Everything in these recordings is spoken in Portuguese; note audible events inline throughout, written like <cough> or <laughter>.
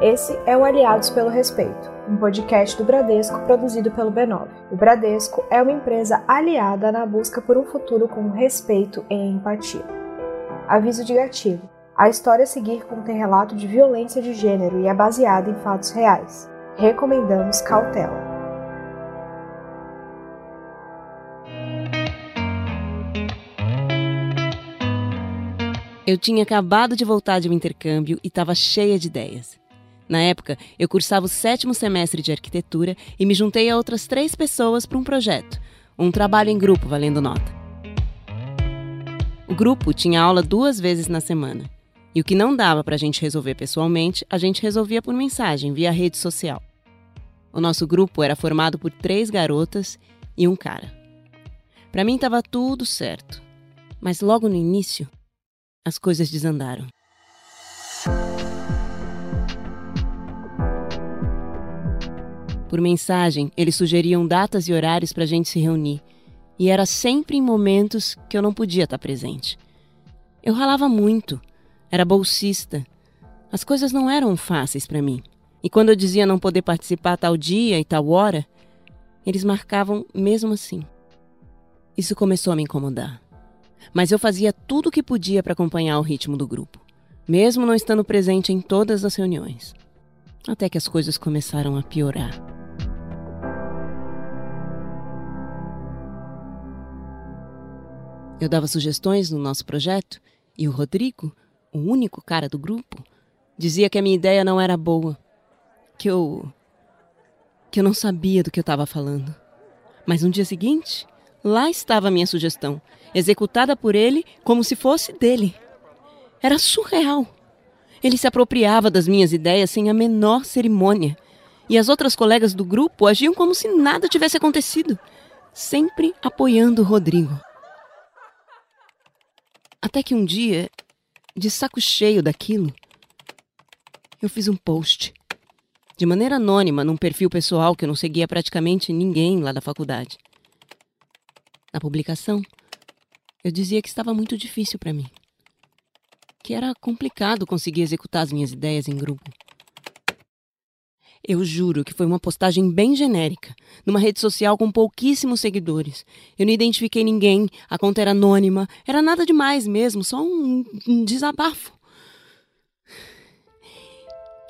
Esse é o Aliados pelo Respeito, um podcast do Bradesco produzido pelo B9. O Bradesco é uma empresa aliada na busca por um futuro com respeito e empatia. Aviso de gatilho. A história a seguir contém relato de violência de gênero e é baseada em fatos reais. Recomendamos cautela. Eu tinha acabado de voltar de um intercâmbio e estava cheia de ideias. Na época, eu cursava o sétimo semestre de arquitetura e me juntei a outras três pessoas para um projeto, um trabalho em grupo valendo nota. O grupo tinha aula duas vezes na semana. E o que não dava para a gente resolver pessoalmente, a gente resolvia por mensagem, via rede social. O nosso grupo era formado por três garotas e um cara. Para mim estava tudo certo. Mas logo no início, as coisas desandaram. Por mensagem, eles sugeriam datas e horários para a gente se reunir, e era sempre em momentos que eu não podia estar presente. Eu ralava muito, era bolsista. As coisas não eram fáceis para mim. E quando eu dizia não poder participar tal dia e tal hora, eles marcavam mesmo assim. Isso começou a me incomodar. Mas eu fazia tudo o que podia para acompanhar o ritmo do grupo, mesmo não estando presente em todas as reuniões. Até que as coisas começaram a piorar. Eu dava sugestões no nosso projeto e o Rodrigo, o único cara do grupo, dizia que a minha ideia não era boa, que eu que eu não sabia do que eu estava falando. Mas no dia seguinte, lá estava a minha sugestão, executada por ele como se fosse dele. Era surreal. Ele se apropriava das minhas ideias sem a menor cerimônia. E as outras colegas do grupo agiam como se nada tivesse acontecido, sempre apoiando o Rodrigo. Até que um dia, de saco cheio daquilo, eu fiz um post. De maneira anônima, num perfil pessoal que eu não seguia praticamente ninguém lá da faculdade. Na publicação, eu dizia que estava muito difícil para mim. Que era complicado conseguir executar as minhas ideias em grupo. Eu juro que foi uma postagem bem genérica, numa rede social com pouquíssimos seguidores. Eu não identifiquei ninguém, a conta era anônima, era nada demais mesmo, só um, um desabafo.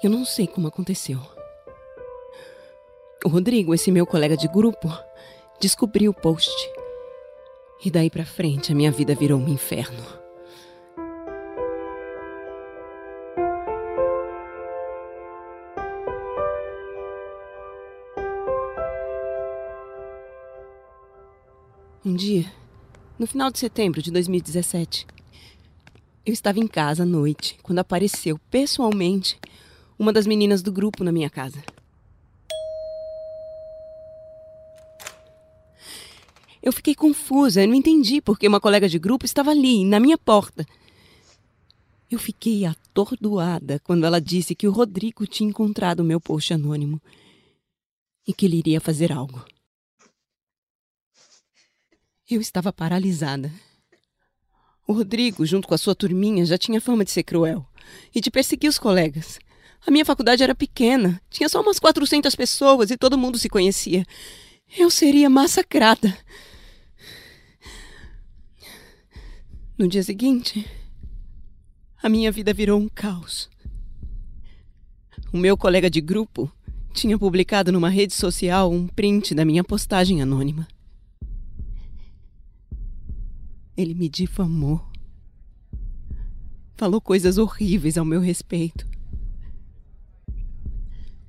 Eu não sei como aconteceu. O Rodrigo, esse meu colega de grupo, descobriu o post. E daí para frente a minha vida virou um inferno. Dia, no final de setembro de 2017, eu estava em casa à noite quando apareceu pessoalmente uma das meninas do grupo na minha casa. Eu fiquei confusa, eu não entendi porque uma colega de grupo estava ali, na minha porta. Eu fiquei atordoada quando ela disse que o Rodrigo tinha encontrado o meu post anônimo e que ele iria fazer algo. Eu estava paralisada. O Rodrigo, junto com a sua turminha, já tinha fama de ser cruel e de perseguir os colegas. A minha faculdade era pequena, tinha só umas 400 pessoas e todo mundo se conhecia. Eu seria massacrada. No dia seguinte, a minha vida virou um caos. O meu colega de grupo tinha publicado numa rede social um print da minha postagem anônima. Ele me difamou. Falou coisas horríveis ao meu respeito.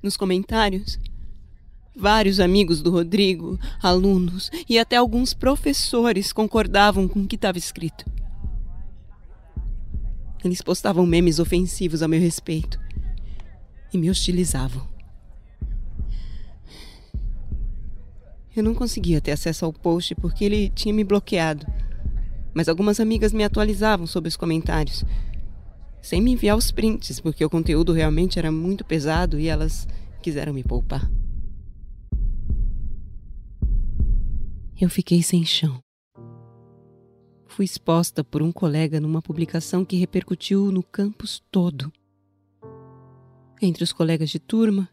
Nos comentários, vários amigos do Rodrigo, alunos e até alguns professores concordavam com o que estava escrito. Eles postavam memes ofensivos a meu respeito e me hostilizavam. Eu não conseguia ter acesso ao post porque ele tinha me bloqueado mas algumas amigas me atualizavam sobre os comentários, sem me enviar os prints, porque o conteúdo realmente era muito pesado e elas quiseram me poupar. Eu fiquei sem chão. Fui exposta por um colega numa publicação que repercutiu no campus todo. entre os colegas de turma,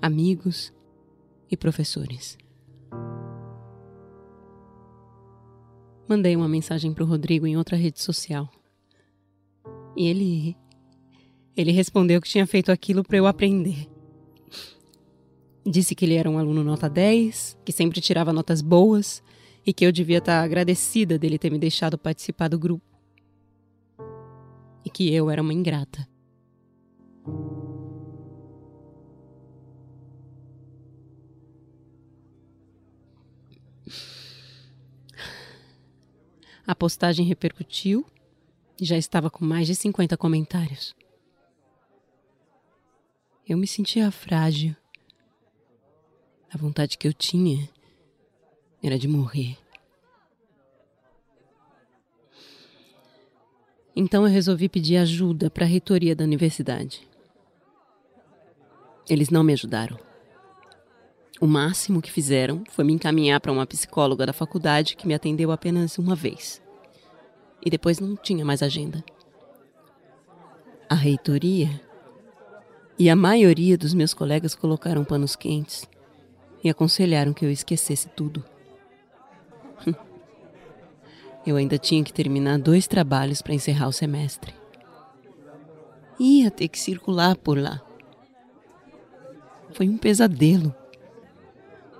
amigos e professores. Mandei uma mensagem para o Rodrigo em outra rede social. E ele. Ele respondeu que tinha feito aquilo para eu aprender. Disse que ele era um aluno nota 10, que sempre tirava notas boas e que eu devia estar agradecida dele ter me deixado participar do grupo. E que eu era uma ingrata. A postagem repercutiu e já estava com mais de 50 comentários. Eu me sentia frágil. A vontade que eu tinha era de morrer. Então eu resolvi pedir ajuda para a reitoria da universidade. Eles não me ajudaram. O máximo que fizeram foi me encaminhar para uma psicóloga da faculdade que me atendeu apenas uma vez. E depois não tinha mais agenda. A reitoria e a maioria dos meus colegas colocaram panos quentes e aconselharam que eu esquecesse tudo. <laughs> Eu ainda tinha que terminar dois trabalhos para encerrar o semestre. Ia ter que circular por lá. Foi um pesadelo.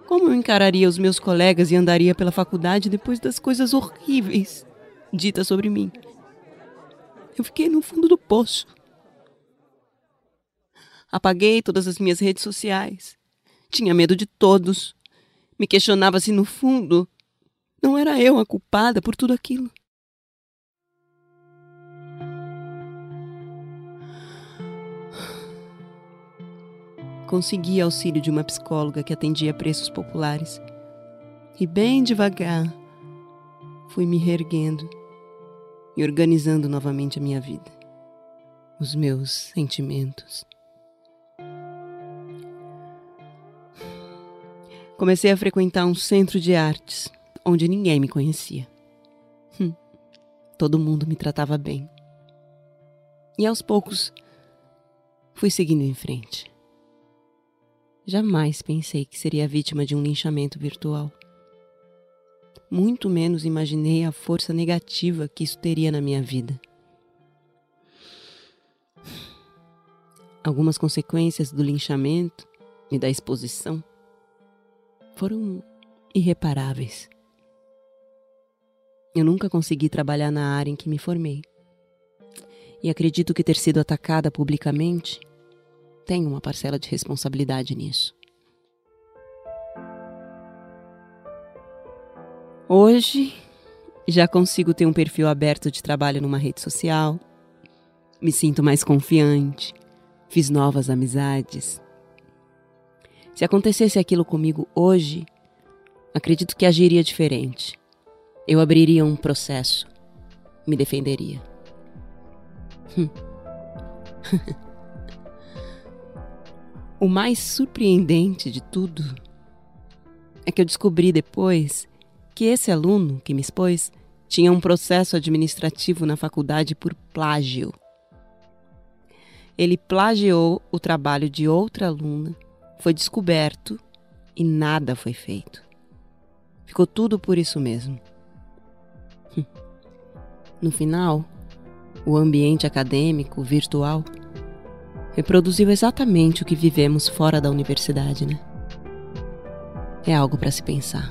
Como eu encararia os meus colegas e andaria pela faculdade depois das coisas horríveis ditas sobre mim? Eu fiquei no fundo do poço. Apaguei todas as minhas redes sociais. Tinha medo de todos. Me questionava se, no fundo, não era eu a culpada por tudo aquilo. Consegui auxílio de uma psicóloga que atendia preços populares. E bem devagar fui me reerguendo e organizando novamente a minha vida, os meus sentimentos. Comecei a frequentar um centro de artes onde ninguém me conhecia. Hum, todo mundo me tratava bem. E aos poucos fui seguindo em frente. Jamais pensei que seria vítima de um linchamento virtual. Muito menos imaginei a força negativa que isso teria na minha vida. Algumas consequências do linchamento e da exposição foram irreparáveis. Eu nunca consegui trabalhar na área em que me formei. E acredito que ter sido atacada publicamente tem uma parcela de responsabilidade nisso. Hoje já consigo ter um perfil aberto de trabalho numa rede social, me sinto mais confiante, fiz novas amizades. Se acontecesse aquilo comigo hoje, acredito que agiria diferente. Eu abriria um processo, me defenderia. <laughs> Hum. o mais surpreendente de tudo é que eu descobri depois que esse aluno que me expôs tinha um processo administrativo na faculdade por plágio. Ele plagiou o trabalho de outra aluna, foi descoberto e nada foi feito. Ficou tudo por isso mesmo. No final, o ambiente acadêmico virtual reproduziu exatamente o que vivemos fora da universidade, né? É algo para se pensar.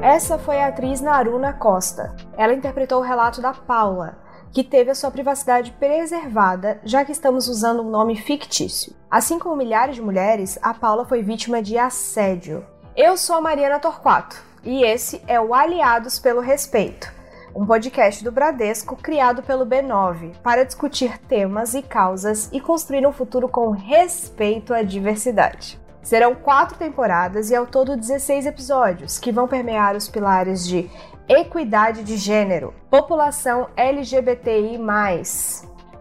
Essa foi a atriz Naruna Costa. Ela interpretou o relato da Paula, que teve a sua privacidade preservada, já que estamos usando um nome fictício. Assim como milhares de mulheres, a Paula foi vítima de assédio. Eu sou a Mariana Torquato e esse é o Aliados pelo Respeito, um podcast do Bradesco criado pelo B9 para discutir temas e causas e construir um futuro com respeito à diversidade. Serão quatro temporadas e ao todo 16 episódios que vão permear os pilares de equidade de gênero, população LGBTI,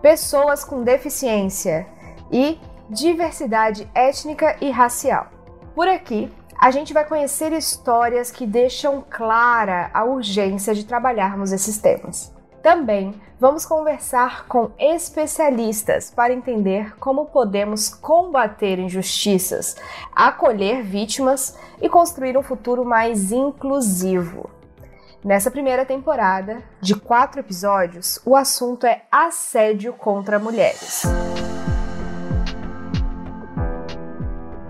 pessoas com deficiência e diversidade étnica e racial. Por aqui, a gente vai conhecer histórias que deixam clara a urgência de trabalharmos esses temas. Também vamos conversar com especialistas para entender como podemos combater injustiças, acolher vítimas e construir um futuro mais inclusivo. Nessa primeira temporada, de quatro episódios, o assunto é assédio contra mulheres.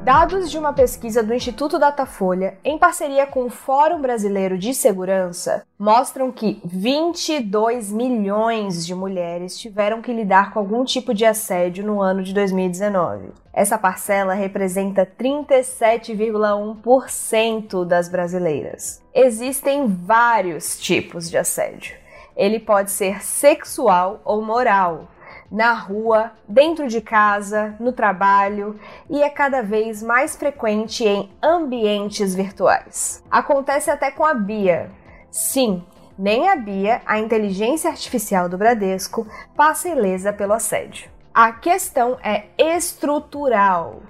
Dados de uma pesquisa do Instituto Datafolha, em parceria com o Fórum Brasileiro de Segurança, mostram que 22 milhões de mulheres tiveram que lidar com algum tipo de assédio no ano de 2019. Essa parcela representa 37,1% das brasileiras. Existem vários tipos de assédio. Ele pode ser sexual ou moral, na rua, dentro de casa, no trabalho e é cada vez mais frequente em ambientes virtuais. Acontece até com a Bia. Sim, nem a Bia, a inteligência artificial do Bradesco, passa ilesa pelo assédio. A questão é estrutural.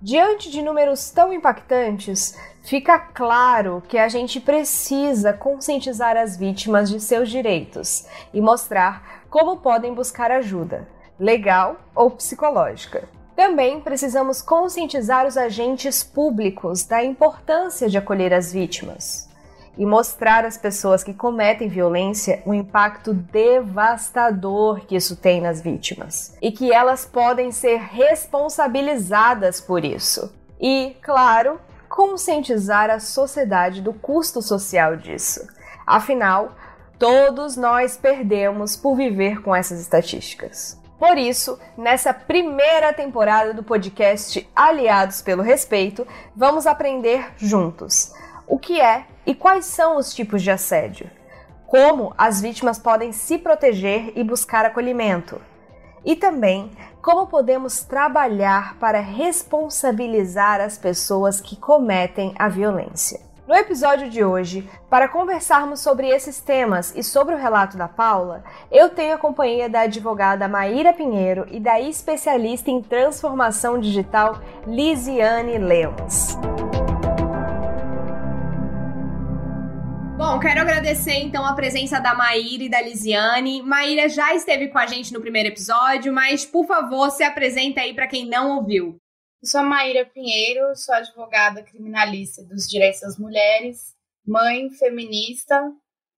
Diante de números tão impactantes, fica claro que a gente precisa conscientizar as vítimas de seus direitos e mostrar como podem buscar ajuda, legal ou psicológica. Também precisamos conscientizar os agentes públicos da importância de acolher as vítimas e mostrar às pessoas que cometem violência o impacto devastador que isso tem nas vítimas e que elas podem ser responsabilizadas por isso. E, claro, conscientizar a sociedade do custo social disso. Afinal, Todos nós perdemos por viver com essas estatísticas. Por isso, nessa primeira temporada do podcast Aliados pelo Respeito, vamos aprender juntos o que é e quais são os tipos de assédio, como as vítimas podem se proteger e buscar acolhimento, e também como podemos trabalhar para responsabilizar as pessoas que cometem a violência. No episódio de hoje, para conversarmos sobre esses temas e sobre o relato da Paula, eu tenho a companhia da advogada Maíra Pinheiro e da especialista em transformação digital Lisiane Lemos. Bom, quero agradecer então a presença da Maíra e da Lisiane. Maíra já esteve com a gente no primeiro episódio, mas por favor, se apresenta aí para quem não ouviu. Eu sou a Maíra Pinheiro, sou advogada criminalista dos direitos das mulheres, mãe feminista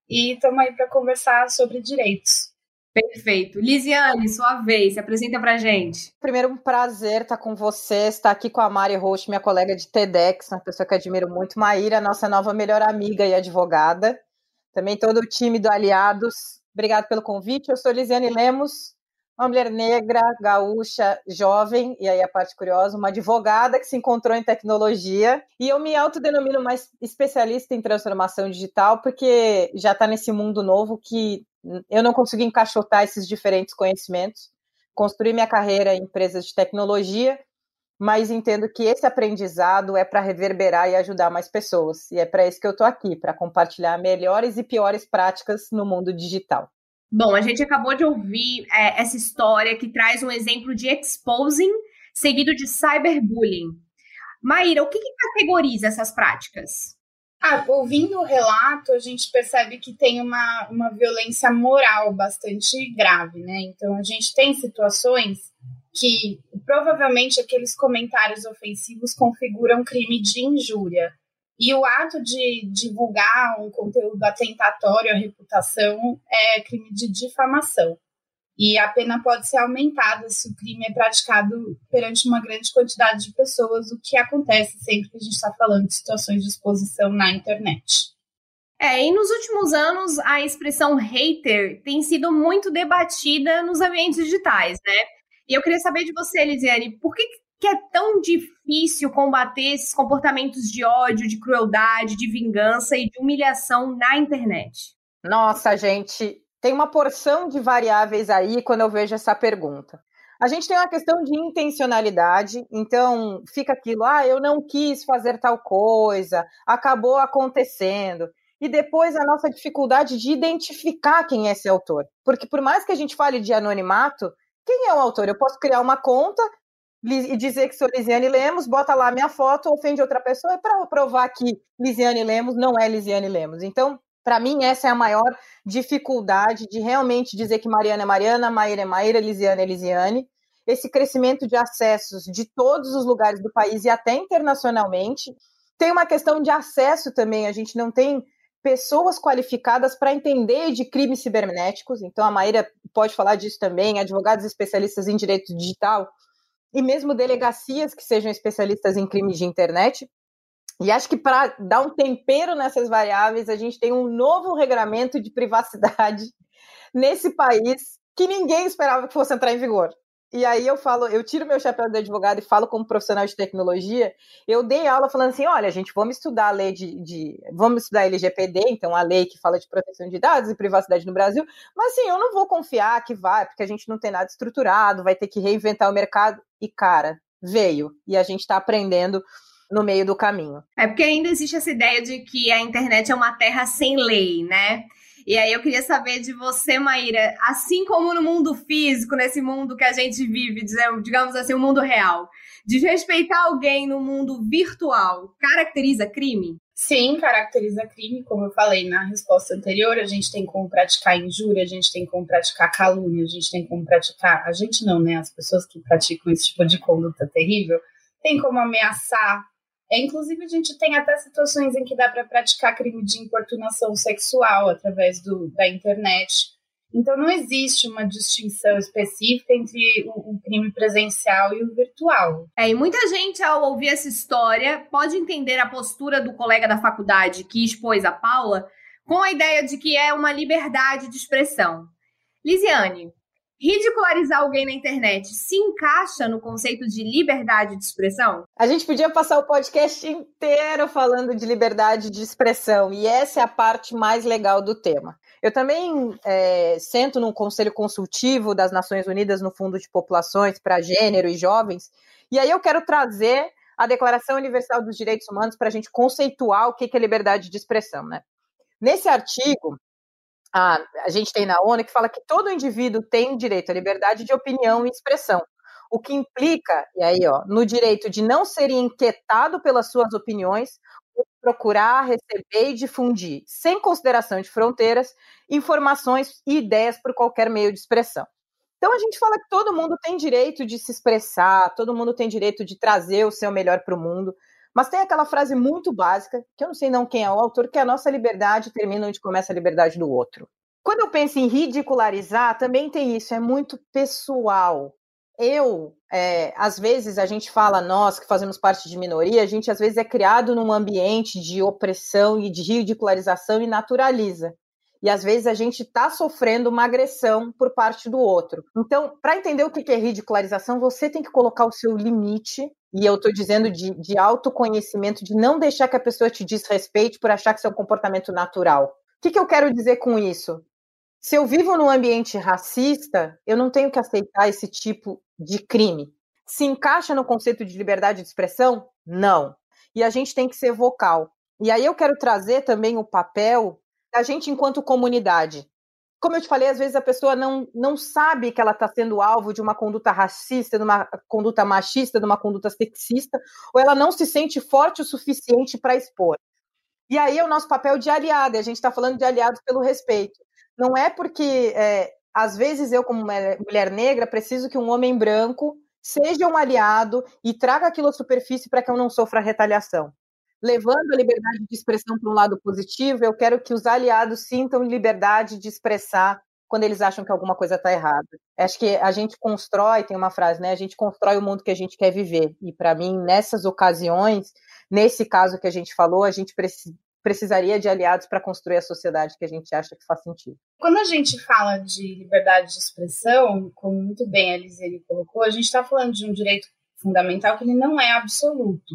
e estamos aí para conversar sobre direitos. Perfeito. Lisiane, sua vez, se apresenta pra gente. Primeiro, um prazer estar com você, estar aqui com a Mari Rocha, minha colega de TEDx, uma pessoa que admiro muito. Maíra, nossa nova melhor amiga e advogada. Também todo o time do Aliados. Obrigado pelo convite. Eu sou Lisiane Lemos, uma mulher negra, gaúcha, jovem, e aí a parte curiosa, uma advogada que se encontrou em tecnologia. E eu me autodenomino mais especialista em transformação digital, porque já está nesse mundo novo que eu não consegui encaixotar esses diferentes conhecimentos. Construí minha carreira em empresas de tecnologia, mas entendo que esse aprendizado é para reverberar e ajudar mais pessoas. E é para isso que eu estou aqui, para compartilhar melhores e piores práticas no mundo digital. Bom, a gente acabou de ouvir é, essa história que traz um exemplo de exposing seguido de cyberbullying. Maíra, o que, que categoriza essas práticas? Ah, ouvindo o relato, a gente percebe que tem uma, uma violência moral bastante grave, né? Então, a gente tem situações que provavelmente aqueles comentários ofensivos configuram crime de injúria. E o ato de divulgar um conteúdo atentatório à reputação é crime de difamação. E a pena pode ser aumentada se o crime é praticado perante uma grande quantidade de pessoas, o que acontece sempre que a gente está falando de situações de exposição na internet. É, e nos últimos anos a expressão hater tem sido muito debatida nos ambientes digitais, né? E eu queria saber de você, Elisiane, por que, que é tão difícil combater esses comportamentos de ódio, de crueldade, de vingança e de humilhação na internet? Nossa, gente, tem uma porção de variáveis aí quando eu vejo essa pergunta. A gente tem uma questão de intencionalidade, então fica aquilo, ah, eu não quis fazer tal coisa, acabou acontecendo. E depois a nossa dificuldade de identificar quem é esse autor. Porque por mais que a gente fale de anonimato, quem é o autor? Eu posso criar uma conta e dizer que sou Lisiane Lemos, bota lá minha foto, ofende outra pessoa, é para provar que Lisiane Lemos não é Lisiane Lemos. Então, Para mim, essa é a maior dificuldade de realmente dizer que Mariana é Mariana, Maíra é Maíra, Lisiane é Lisiane. Esse crescimento de acessos de todos os lugares do país e até internacionalmente. Tem uma questão de acesso também, a gente não tem pessoas qualificadas para entender de crimes cibernéticos. Então, a Maíra pode falar disso também, advogados especialistas em direito digital e mesmo delegacias que sejam especialistas em crimes de internet. E acho que para dar um tempero nessas variáveis, a gente tem um novo regramento de privacidade <laughs> nesse país que ninguém esperava que fosse entrar em vigor. E aí eu falo, eu tiro meu chapéu de advogado e falo como profissional de tecnologia. Eu dei aula falando assim: olha, gente, vamos estudar a lei de, de, Vamos estudar a LGPD, então a lei que fala de proteção de dados e privacidade no Brasil. Mas assim, eu não vou confiar que vai, porque a gente não tem nada estruturado, vai ter que reinventar o mercado. E, cara, veio. E a gente está aprendendo no meio do caminho. É porque ainda existe essa ideia de que a internet é uma terra sem lei, né? E aí eu queria saber de você, Maíra, assim como no mundo físico, nesse mundo que a gente vive, digamos assim, o um mundo real, desrespeitar alguém no mundo virtual caracteriza crime? Sim, caracteriza crime, como eu falei na resposta anterior, a gente tem como praticar injúria, a gente tem como praticar calúnia, a gente tem como praticar, a gente não, né, as pessoas que praticam esse tipo de conduta terrível, tem como ameaçar, é, inclusive, a gente tem até situações em que dá para praticar crime de importunação sexual através do, da internet. Então, não existe uma distinção específica entre o, o, crime presencial e o virtual. É, e muita gente, ao ouvir essa história, pode entender a postura do colega da faculdade que expôs a Paula com a ideia de que é uma liberdade de expressão. Lisiane, ridicularizar alguém na internet se encaixa no conceito de liberdade de expressão? A gente podia passar o podcast inteiro falando de liberdade de expressão, e essa é a parte mais legal do tema. Eu também é, sento num conselho consultivo das Nações Unidas no Fundo de Populações para Gênero e Jovens, e aí eu quero trazer a Declaração Universal dos Direitos Humanos para a gente conceituar o que é liberdade de expressão. Né? Nesse artigo, a, a gente tem na ONU que fala que todo indivíduo tem direito à liberdade de opinião e expressão, o que implica, e aí, ó, no direito de não ser inquietado pelas suas opiniões, procurar, receber e difundir, sem consideração de fronteiras, informações e ideias por qualquer meio de expressão. Então a gente fala que todo mundo tem direito de se expressar, todo mundo tem direito de trazer o seu melhor para o mundo, mas tem aquela frase muito básica, que eu não sei não quem é o autor, que é a nossa liberdade termina onde começa a liberdade do outro. Quando eu penso em ridicularizar, também tem isso, é muito pessoal. Eu, é, às vezes, a gente fala, nós que fazemos parte de minoria, a gente às vezes é criado num ambiente de opressão e de ridicularização e naturaliza. E às vezes a gente está sofrendo uma agressão por parte do outro. Então, para entender o que é ridicularização, você tem que colocar o seu limite e eu estou dizendo de, de autoconhecimento, de não deixar que a pessoa te desrespeite por achar que isso é um comportamento natural. O que, que eu quero dizer com isso? Se eu vivo num ambiente racista, eu não tenho que aceitar esse tipo de crime. Se encaixa no conceito de liberdade de expressão? Não. E a gente tem que ser vocal. E aí eu quero trazer também o papel da gente enquanto comunidade como eu te falei, às vezes a pessoa não, não sabe que ela está sendo alvo de uma conduta racista, de uma conduta machista, de uma conduta sexista, ou ela não se sente forte o suficiente para expor. E aí é o nosso papel de aliado, a gente está falando de aliados pelo respeito. Não é porque, é, às vezes, eu, como mulher negra, preciso que um homem branco seja um aliado e traga aquilo à superfície para que eu não sofra retaliação levando a liberdade de expressão para um lado positivo, eu quero que os aliados sintam liberdade de expressar quando eles acham que alguma coisa está errada. Acho que a gente constrói, tem uma frase, né? A gente constrói o mundo que a gente quer viver. E para mim, nessas ocasiões, nesse caso que a gente falou, a gente precisaria de aliados para construir a sociedade que a gente acha que faz sentido. Quando a gente fala de liberdade de expressão, como muito bem a Elisene colocou, a gente está falando de um direito fundamental que ele não é absoluto.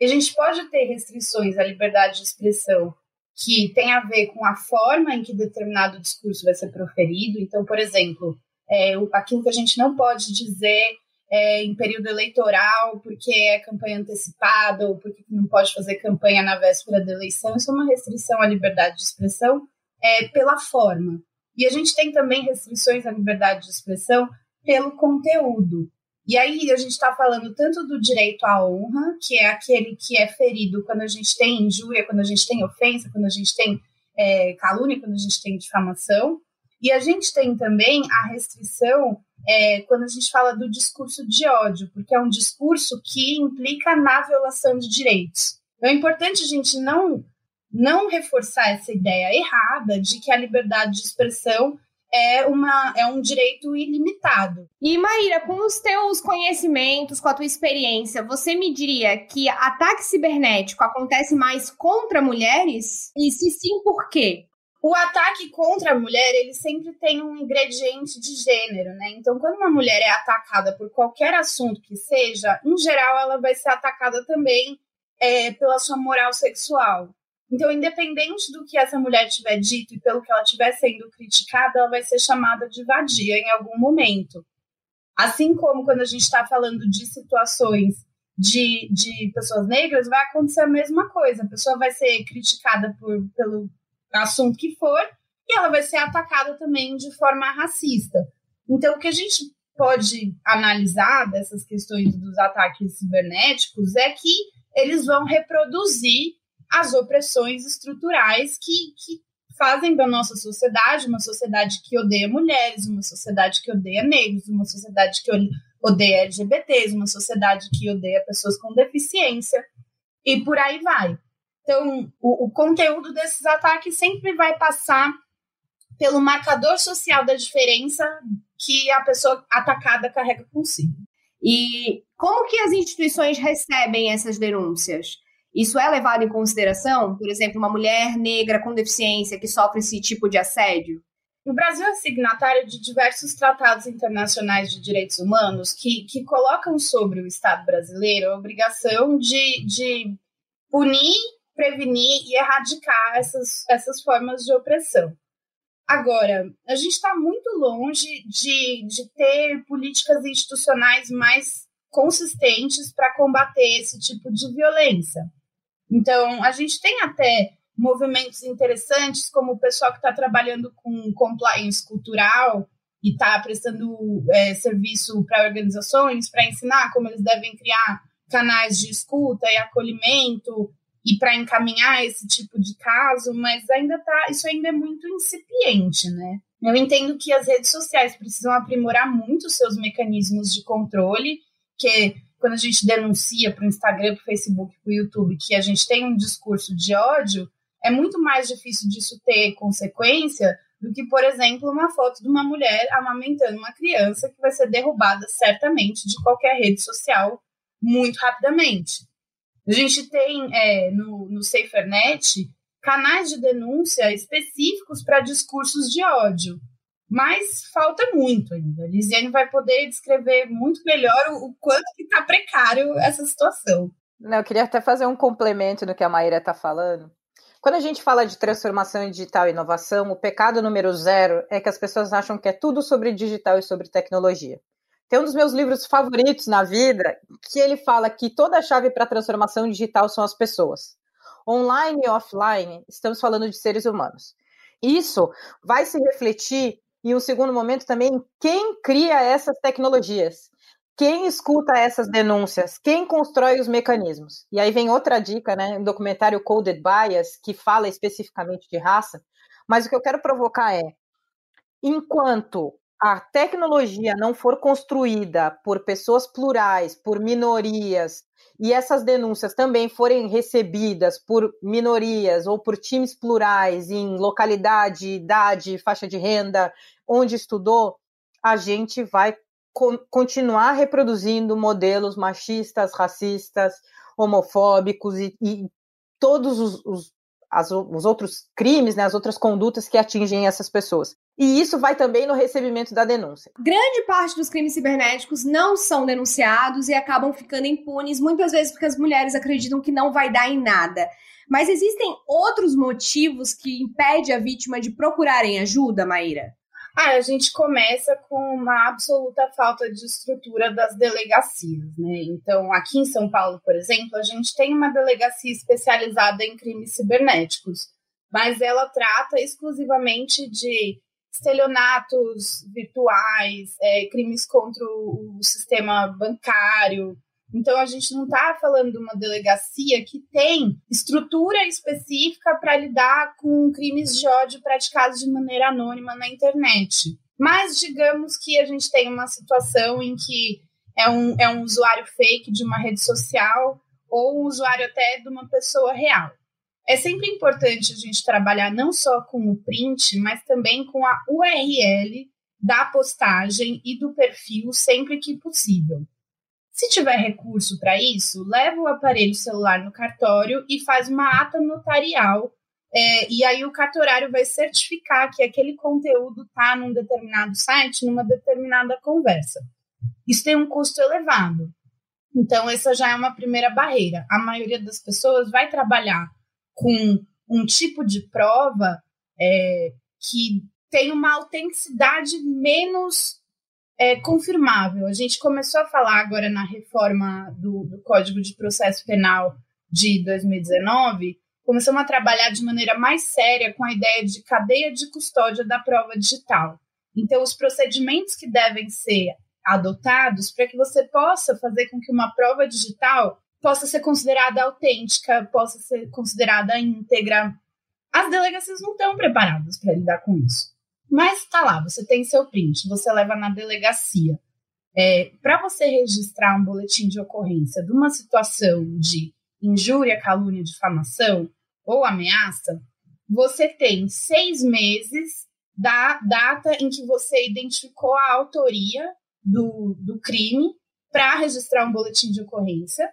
E a gente pode ter restrições à liberdade de expressão que tem a ver com a forma em que determinado discurso vai ser proferido. Então, por exemplo, é, aquilo que a gente não pode dizer é, em período eleitoral porque é campanha antecipada ou porque não pode fazer campanha na véspera da eleição, isso é uma restrição à liberdade de expressão é, pela forma. E a gente tem também restrições à liberdade de expressão pelo conteúdo. E aí a gente está falando tanto do direito à honra, que é aquele que é ferido quando a gente tem injúria, quando a gente tem ofensa, quando a gente tem é, calúnia, quando a gente tem difamação. E a gente tem também a restrição é, quando a gente fala do discurso de ódio, porque é um discurso que implica na violação de direitos. Então é importante a gente não, não reforçar essa ideia errada de que a liberdade de expressão é, uma, é um direito ilimitado. E Maíra, com os teus conhecimentos, com a tua experiência, você me diria que ataque cibernético acontece mais contra mulheres? E se sim, por quê? O ataque contra a mulher, ele sempre tem um ingrediente de gênero, né? Então, quando uma mulher é atacada por qualquer assunto que seja, em geral, ela vai ser atacada também é, pela sua moral sexual. Então, independente do que essa mulher tiver dito e pelo que ela estiver sendo criticada, ela vai ser chamada de vadia em algum momento. Assim como quando a gente está falando de situações de, de pessoas negras, vai acontecer a mesma coisa. A pessoa vai ser criticada por, pelo assunto que for e ela vai ser atacada também de forma racista. Então, o que a gente pode analisar dessas questões dos ataques cibernéticos é que eles vão reproduzir as opressões estruturais que, que fazem da nossa sociedade uma sociedade que odeia mulheres, uma sociedade que odeia negros, uma sociedade que odeia LGBTs, uma sociedade que odeia pessoas com deficiência, e por aí vai. Então, o, o conteúdo desses ataques sempre vai passar pelo marcador social da diferença que a pessoa atacada carrega consigo. E como que as instituições recebem essas denúncias? Isso é levado em consideração? Por exemplo, uma mulher negra com deficiência que sofre esse tipo de assédio? O Brasil é signatário de diversos tratados internacionais de direitos humanos que, que colocam sobre o Estado brasileiro a obrigação de, de punir, prevenir e erradicar essas, essas formas de opressão. Agora, a gente está muito longe de, de ter políticas institucionais mais consistentes para combater esse tipo de violência. Então, a gente tem até movimentos interessantes, como o pessoal que está trabalhando com compliance cultural e está prestando é, serviço para organizações, para ensinar como eles devem criar canais de escuta e acolhimento e para encaminhar esse tipo de caso, mas ainda tá, isso ainda é muito incipiente, né? Eu entendo que as redes sociais precisam aprimorar muito seus mecanismos de controle, que quando a gente denuncia para o Instagram, para o Facebook, para o YouTube, que a gente tem um discurso de ódio, é muito mais difícil disso ter consequência do que, por exemplo, uma foto de uma mulher amamentando uma criança que vai ser derrubada certamente de qualquer rede social muito rapidamente. A gente tem é, no, no SaferNet canais de denúncia específicos para discursos de ódio mas falta muito ainda. A Lisiane vai poder descrever muito melhor o, o quanto que está precário essa situação. Não, eu queria até fazer um complemento no que a Maíra está falando. Quando a gente fala de transformação digital e inovação, o pecado número zero é que as pessoas acham que é tudo sobre digital e sobre tecnologia. Tem um dos meus livros favoritos na vida que ele fala que toda a chave para a transformação digital são as pessoas. Online e offline, estamos falando de seres humanos. Isso vai se refletir e um segundo momento também, quem cria essas tecnologias? Quem escuta essas denúncias? Quem constrói os mecanismos? E aí vem outra dica, né? Um documentário Coded Bias, que fala especificamente de raça, mas o que eu quero provocar é: enquanto a tecnologia não for construída por pessoas plurais, por minorias, e essas denúncias também forem recebidas por minorias ou por times plurais em localidade, idade, faixa de renda, onde estudou, a gente vai co continuar reproduzindo modelos machistas, racistas, homofóbicos e, e todos os, os, as, os outros crimes, né, as outras condutas que atingem essas pessoas. E isso vai também no recebimento da denúncia. Grande parte dos crimes cibernéticos não são denunciados e acabam ficando impunes, muitas vezes porque as mulheres acreditam que não vai dar em nada. Mas existem outros motivos que impedem a vítima de procurarem ajuda, Maíra? Ah, a gente começa com uma absoluta falta de estrutura das delegacias, né? Então, aqui em São Paulo, por exemplo, a gente tem uma delegacia especializada em crimes cibernéticos, mas ela trata exclusivamente de estelionatos virtuais, é, crimes contra o sistema bancário, Então a gente não está falando de uma delegacia que tem estrutura específica para lidar com crimes de ódio praticados de maneira anônima na internet. Mas digamos que a gente tem uma situação em que é um, é um usuário fake de uma rede social ou um usuário até de uma pessoa real. É sempre importante a gente trabalhar não só com o print, mas também com a URL da postagem e do perfil sempre que possível. Se tiver recurso para isso, leva o aparelho celular no cartório e faz uma ata notarial. É, e aí o cartorário vai certificar que aquele conteúdo está num determinado site, numa determinada conversa. Isso tem um custo elevado. Então, essa já é uma primeira barreira. A maioria das pessoas vai trabalhar com um tipo de prova é, que tem uma autenticidade menos é, confirmável. A gente começou a falar agora na reforma do, do Código de Processo Penal de 2019, começamos a trabalhar de maneira mais séria com a ideia de cadeia de custódia da prova digital. Então, os procedimentos que devem ser adotados para que você possa fazer com que uma prova digital possa ser considerada autêntica, possa ser considerada íntegra. As delegacias não estão preparadas para lidar com isso. Mas está lá, você tem seu print, você leva na delegacia. É, para você registrar um boletim de ocorrência de uma situação de injúria, calúnia, difamação ou ameaça, você tem seis meses da data em que você identificou a autoria do, do crime para registrar um boletim de ocorrência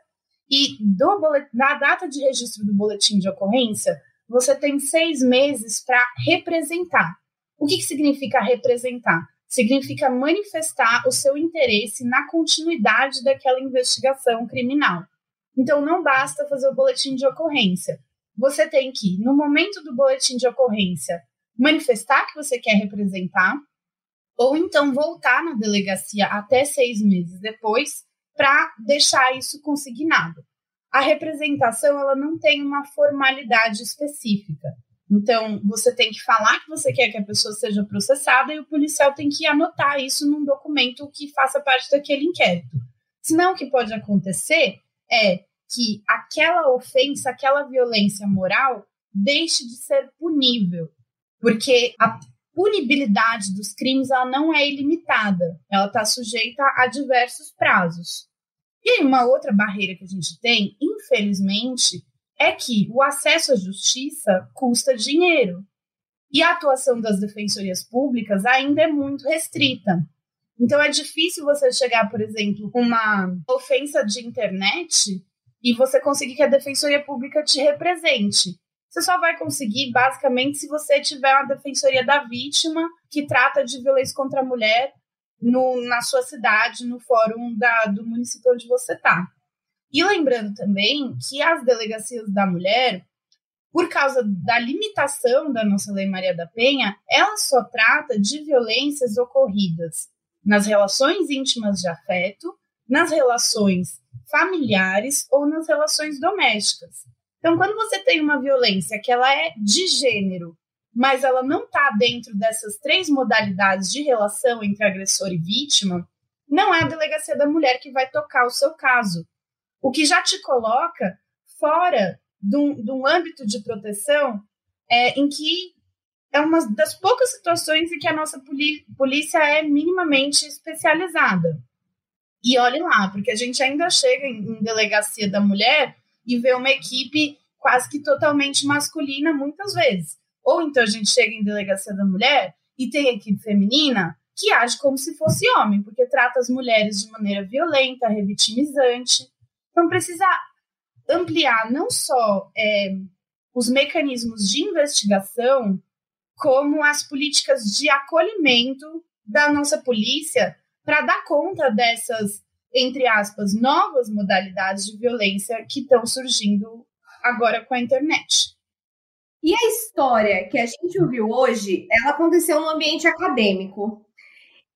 e do na data de registro do boletim de ocorrência, você tem seis meses para representar. O que, que significa representar? Significa manifestar o seu interesse na continuidade daquela investigação criminal. Então, não basta fazer o boletim de ocorrência. Você tem que, no momento do boletim de ocorrência, manifestar que você quer representar, ou então voltar na delegacia até seis meses depois para deixar isso consignado. A representação ela não tem uma formalidade específica. Então, você tem que falar que você quer que a pessoa seja processada e o policial tem que anotar isso num documento que faça parte daquele inquérito. Senão, o que pode acontecer é que aquela ofensa, aquela violência moral deixe de ser punível, porque a punibilidade dos crimes ela não é ilimitada, ela está sujeita a diversos prazos. E aí, uma outra barreira que a gente tem, infelizmente, é que o acesso à justiça custa dinheiro. E a atuação das defensorias públicas ainda é muito restrita. Então é difícil você chegar, por exemplo, uma ofensa de internet e você conseguir que a defensoria pública te represente. Você só vai conseguir, basicamente, se você tiver uma defensoria da vítima que trata de violência contra a mulher no, na sua cidade, no fórum da, do município onde você está. E lembrando também que as delegacias da mulher, por causa da limitação da nossa Lei Maria da Penha, ela só trata de violências ocorridas nas relações íntimas de afeto, nas relações familiares ou nas relações domésticas. Então, quando você tem uma violência que ela é de gênero, mas ela não está dentro dessas três modalidades de relação entre agressor e vítima, não é a delegacia da mulher que vai tocar o seu caso. O que já te coloca fora de um, de um âmbito de proteção é, em que é uma das poucas situações em que a nossa polícia é minimamente especializada. E olhe lá, porque a gente ainda chega em, em delegacia da mulher e vê uma equipe quase que totalmente masculina muitas vezes. Ou então a gente chega em delegacia da mulher e tem equipe feminina que age como se fosse homem, porque trata as mulheres de maneira violenta, revitimizante. Então precisa ampliar não só é, os mecanismos de investigação, como as políticas de acolhimento da nossa polícia para dar conta dessas entre aspas, novas modalidades de violência que estão surgindo agora com a internet. E a história que a gente ouviu hoje, ela aconteceu no ambiente acadêmico.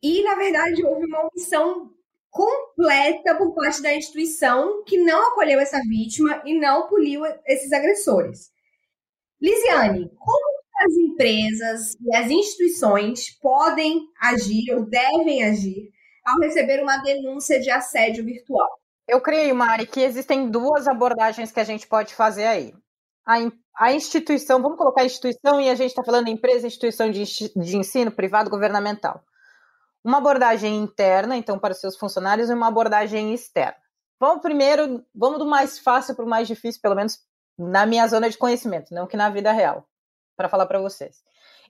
E, na verdade, houve uma omissão completa por parte da instituição que não acolheu essa vítima e não puniu esses agressores. Lisiane, como as empresas e as instituições podem agir ou devem agir ao receber uma denúncia de assédio virtual? Eu creio, Mari, que existem duas abordagens que a gente pode fazer aí. A, a instituição, vamos colocar instituição e a gente está falando empresa, instituição de, de ensino, privado, governamental. Uma abordagem interna, então, para os seus funcionários, e uma abordagem externa. Vamos primeiro, vamos do mais fácil para o mais difícil, pelo menos na minha zona de conhecimento, não que na vida real, para falar para vocês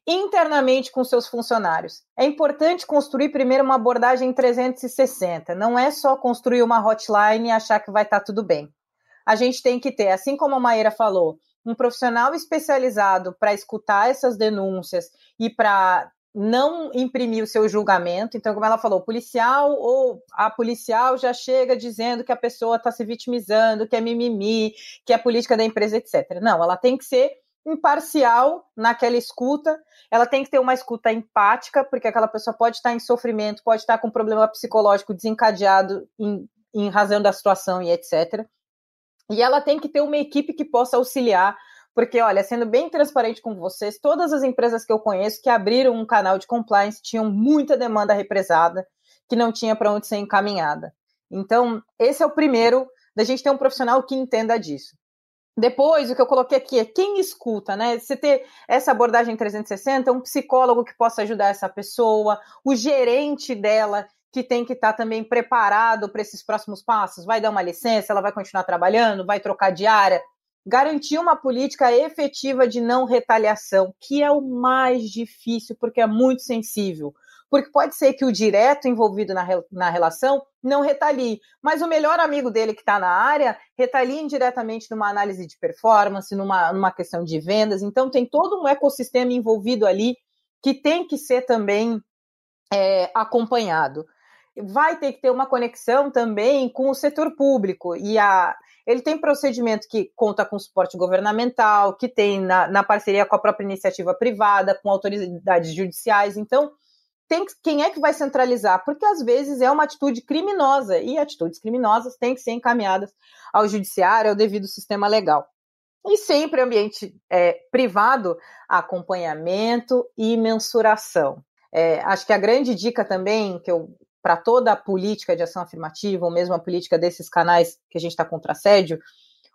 internamente com seus funcionários. É importante construir primeiro uma abordagem 360. Não é só construir uma hotline e achar que vai estar tá tudo bem. A gente tem que ter, assim como a Maíra falou, um profissional especializado para escutar essas denúncias e para não imprimir o seu julgamento. Então, como ela falou, o policial ou a policial já chega dizendo que a pessoa está se vitimizando, que é mimimi, que é política da empresa, etc. Não, ela tem que ser imparcial naquela escuta, ela tem que ter uma escuta empática, porque aquela pessoa pode estar em sofrimento, pode estar com um problema psicológico desencadeado em, em razão da situação e etc. E ela tem que ter uma equipe que possa auxiliar, porque, olha, sendo bem transparente com vocês, todas as empresas que eu conheço que abriram um canal de compliance tinham muita demanda represada, que não tinha para onde ser encaminhada. Então, esse é o primeiro da gente ter um profissional que entenda disso. Depois, o que eu coloquei aqui é quem escuta, né? Você ter essa abordagem 360, um psicólogo que possa ajudar essa pessoa, o gerente dela que tem que estar também preparado para esses próximos passos, vai dar uma licença, ela vai continuar trabalhando, vai trocar de área, garantir uma política efetiva de não retaliação, que é o mais difícil porque é muito sensível porque pode ser que o direto envolvido na, na relação não retalie, mas o melhor amigo dele que está na área retalie indiretamente numa análise de performance, numa, numa questão de vendas. Então, tem todo um ecossistema envolvido ali que tem que ser também é, acompanhado. Vai ter que ter uma conexão também com o setor público e a, ele tem procedimento que conta com suporte governamental, que tem na, na, parceria com a própria iniciativa privada, com autoridades judiciais. Então, tem, quem é que vai centralizar? Porque às vezes é uma atitude criminosa e atitudes criminosas têm que ser encaminhadas ao judiciário, ao devido sistema legal. E sempre ambiente é, privado, acompanhamento e mensuração. É, acho que a grande dica também que eu para toda a política de ação afirmativa, ou mesmo a política desses canais que a gente está contra assédio,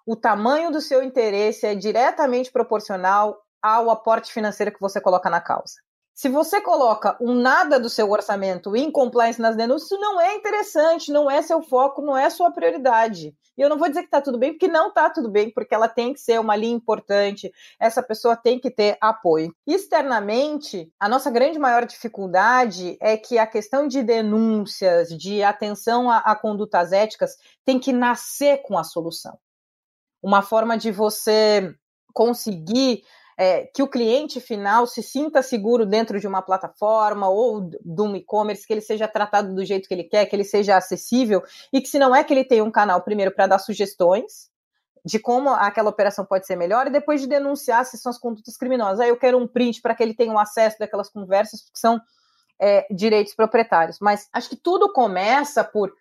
o tamanho do seu interesse é diretamente proporcional ao aporte financeiro que você coloca na causa. Se você coloca um nada do seu orçamento em compliance nas denúncias, isso não é interessante, não é seu foco, não é sua prioridade. E eu não vou dizer que está tudo bem, porque não está tudo bem, porque ela tem que ser uma linha importante, essa pessoa tem que ter apoio. Externamente, a nossa grande maior dificuldade é que a questão de denúncias, de atenção a, a condutas éticas, tem que nascer com a solução. Uma forma de você conseguir é, que o cliente final se sinta seguro dentro de uma plataforma ou de um e-commerce, que ele seja tratado do jeito que ele quer, que ele seja acessível e que se não é que ele tem um canal primeiro para dar sugestões de como aquela operação pode ser melhor e depois de denunciar se são as condutas criminosas. Aí eu quero um print para que ele tenha um acesso daquelas conversas que são é, direitos proprietários. Mas acho que tudo começa por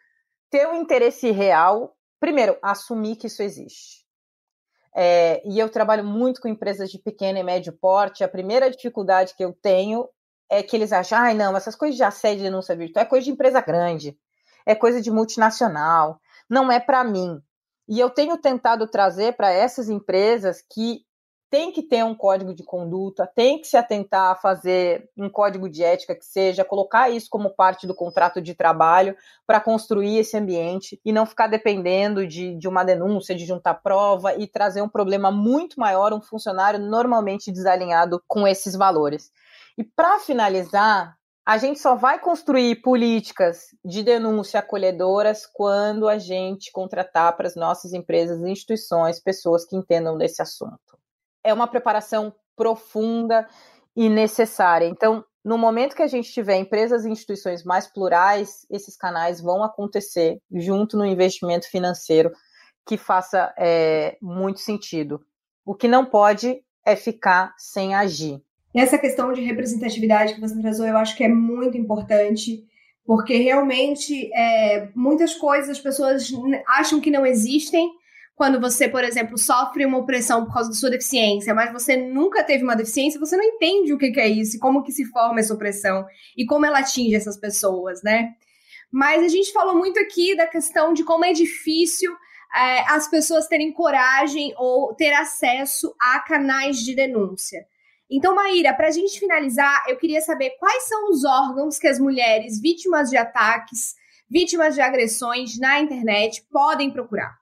ter o um interesse real, primeiro, assumir que isso existe. É, e eu trabalho muito com empresas de pequeno e médio porte. A primeira dificuldade que eu tenho é que eles acham, ai, ah, não, essas coisas de assédio e denúncia virtual é coisa de empresa grande, é coisa de multinacional, não é para mim. E eu tenho tentado trazer para essas empresas que tem que ter um código de conduta, tem que se atentar a fazer um código de ética que seja, colocar isso como parte do contrato de trabalho para construir esse ambiente e não ficar dependendo de, de uma denúncia, de juntar prova e trazer um problema muito maior, um funcionário normalmente desalinhado com esses valores. E para finalizar, a gente só vai construir políticas de denúncia acolhedoras quando a gente contratar para as nossas empresas, instituições, pessoas que entendam desse assunto é uma preparação profunda e necessária. Então, no momento que a gente tiver empresas e instituições mais plurais, esses canais vão acontecer junto no investimento financeiro que faça é, muito sentido. O que não pode é ficar sem agir. Essa questão de representatividade que você trazou, eu acho que é muito importante, porque realmente é, muitas coisas as pessoas acham que não existem, quando você, por exemplo, sofre uma opressão por causa da sua deficiência, mas você nunca teve uma deficiência, você não entende o que, é isso, como que se forma essa opressão e como ela atinge essas pessoas, né? mas a gente falou muito aqui da questão de como é difícil é, as pessoas terem coragem ou ter acesso a canais de denúncia. Então, Maíra, para a gente finalizar, eu queria saber quais são os órgãos que as mulheres vítimas de ataques, vítimas de agressões na internet podem procurar.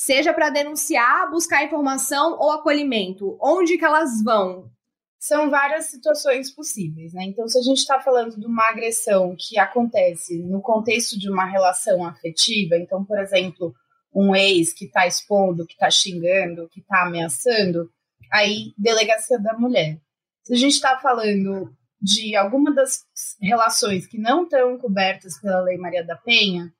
Seja para denunciar, buscar informação ou acolhimento. Onde que elas vão? São várias situações possíveis, né? Então, se a gente está falando de uma agressão que acontece no contexto de uma relação afetiva, então, por exemplo, um ex que está expondo, que está xingando, que está ameaçando, aí delegacia da mulher. Se a gente está falando de alguma das relações que não estão cobertas pela Lei Maria da Penha,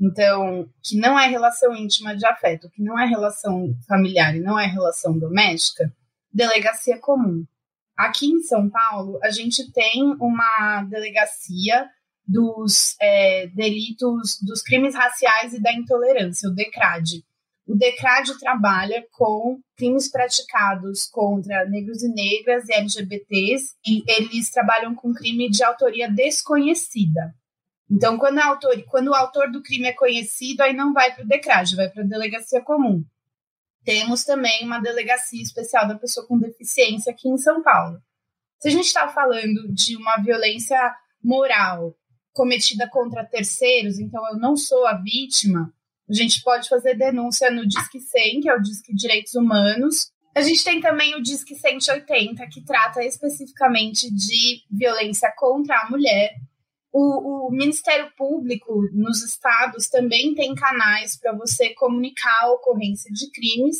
então, que não é relação íntima de afeto, que não é relação familiar e não é relação doméstica, delegacia comum. Aqui em São Paulo, a gente tem uma delegacia dos é, delitos, dos crimes raciais e da intolerância, o DECRAD. O DECRAD trabalha com crimes praticados contra negros e negras e LGBTs, e eles trabalham com crime de autoria desconhecida. Então, quando, autor, quando o autor do crime é conhecido, aí não vai para o DECRAD, vai para a delegacia comum. Temos também uma delegacia especial da pessoa com deficiência aqui em São Paulo. Se a gente está falando de uma violência moral cometida contra terceiros, então eu não sou a vítima, a gente pode fazer denúncia no Disque 100, que é o Disque Direitos Humanos. A gente tem também o Disque 180, que trata especificamente de violência contra a mulher. O, o Ministério Público nos estados também tem canais para você comunicar a ocorrência de crimes.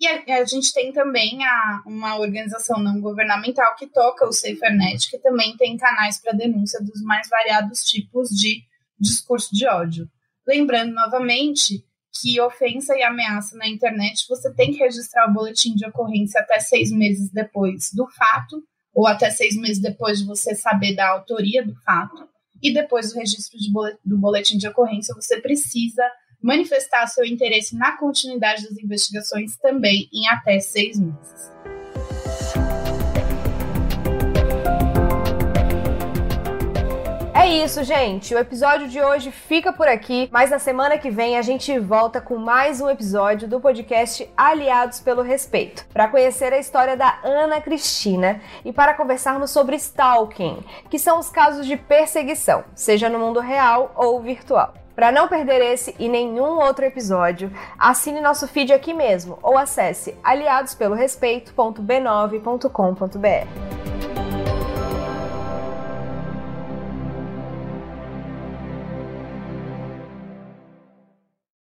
E a, a gente tem também a, uma organização não governamental que toca o SaferNet, que também tem canais para denúncia dos mais variados tipos de discurso de ódio. Lembrando novamente que ofensa e ameaça na internet você tem que registrar o boletim de ocorrência até seis meses depois do fato, ou até seis meses depois de você saber da autoria do fato, e depois do registro de boletim, do boletim de ocorrência você precisa manifestar seu interesse na continuidade das investigações também em até seis meses. É isso, gente. O episódio de hoje fica por aqui, mas na semana que vem a gente volta com mais um episódio do podcast Aliados pelo Respeito, para conhecer a história da Ana Cristina e para conversarmos sobre stalking, que são os casos de perseguição, seja no mundo real ou virtual. Para não perder esse e nenhum outro episódio, assine nosso feed aqui mesmo ou acesse aliadospelorespeito.b9.com.br.